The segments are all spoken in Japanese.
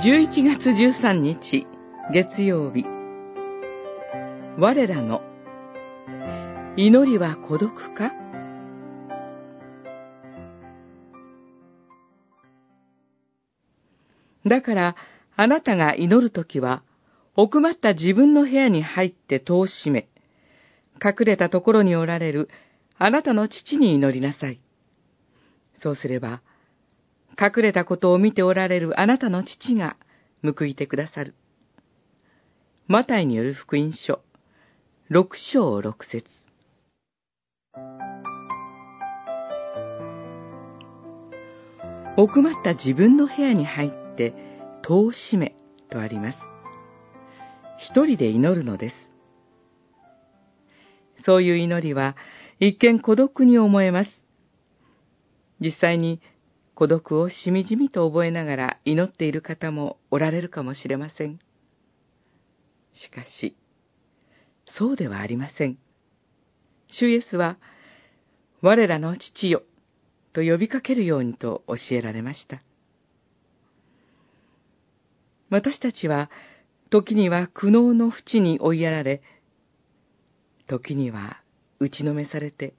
11月13日月曜日我らの祈りは孤独か？だからあなたが祈るときは奥まった自分の部屋に入って戸を閉め隠れたところにおられるあなたの父に祈りなさい。そうすれば、隠れたことを見ておられるあなたの父が報いてくださる。マタイによる福音書、六章六節奥まった自分の部屋に入って戸を閉めとあります。一人で祈るのです。そういう祈りは一見孤独に思えます。実際に孤独をしみじみと覚えながら祈っている方もおられるかもしれません。しかし、そうではありません。主イエスは、我らの父よ、と呼びかけるようにと教えられました。私たちは、時には苦悩の淵に追いやられ、時には打ちのめされて、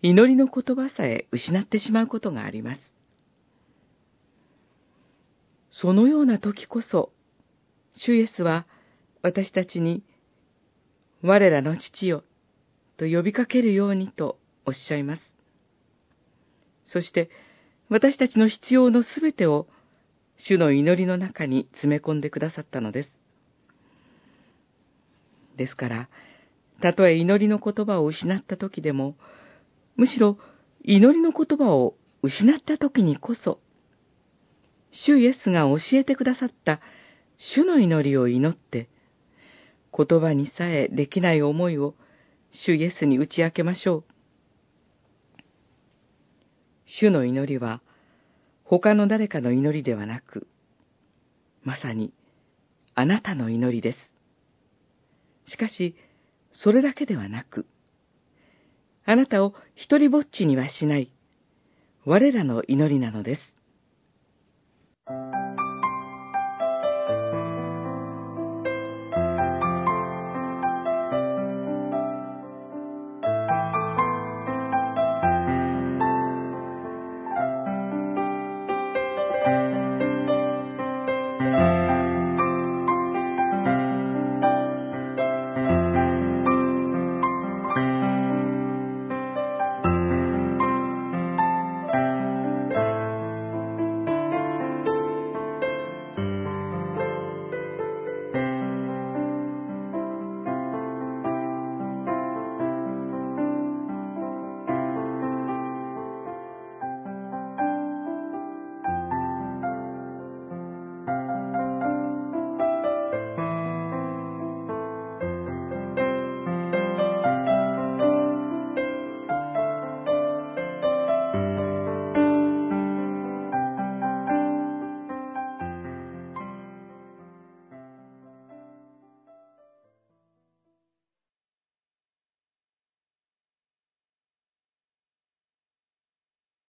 祈りの言葉さえ失ってしまうことがあります。そのような時こそ、主イエスは私たちに、我らの父よ、と呼びかけるようにとおっしゃいます。そして、私たちの必要のすべてを、主の祈りの中に詰め込んでくださったのです。ですから、たとえ祈りの言葉を失った時でも、むしろ祈りの言葉を失った時にこそ、主イエスが教えてくださった主の祈りを祈って、言葉にさえできない思いを主イエスに打ち明けましょう。主の祈りは他の誰かの祈りではなく、まさにあなたの祈りです。しかし、それだけではなく、あなたを一りぼっちにはしない、我らの祈りなのです。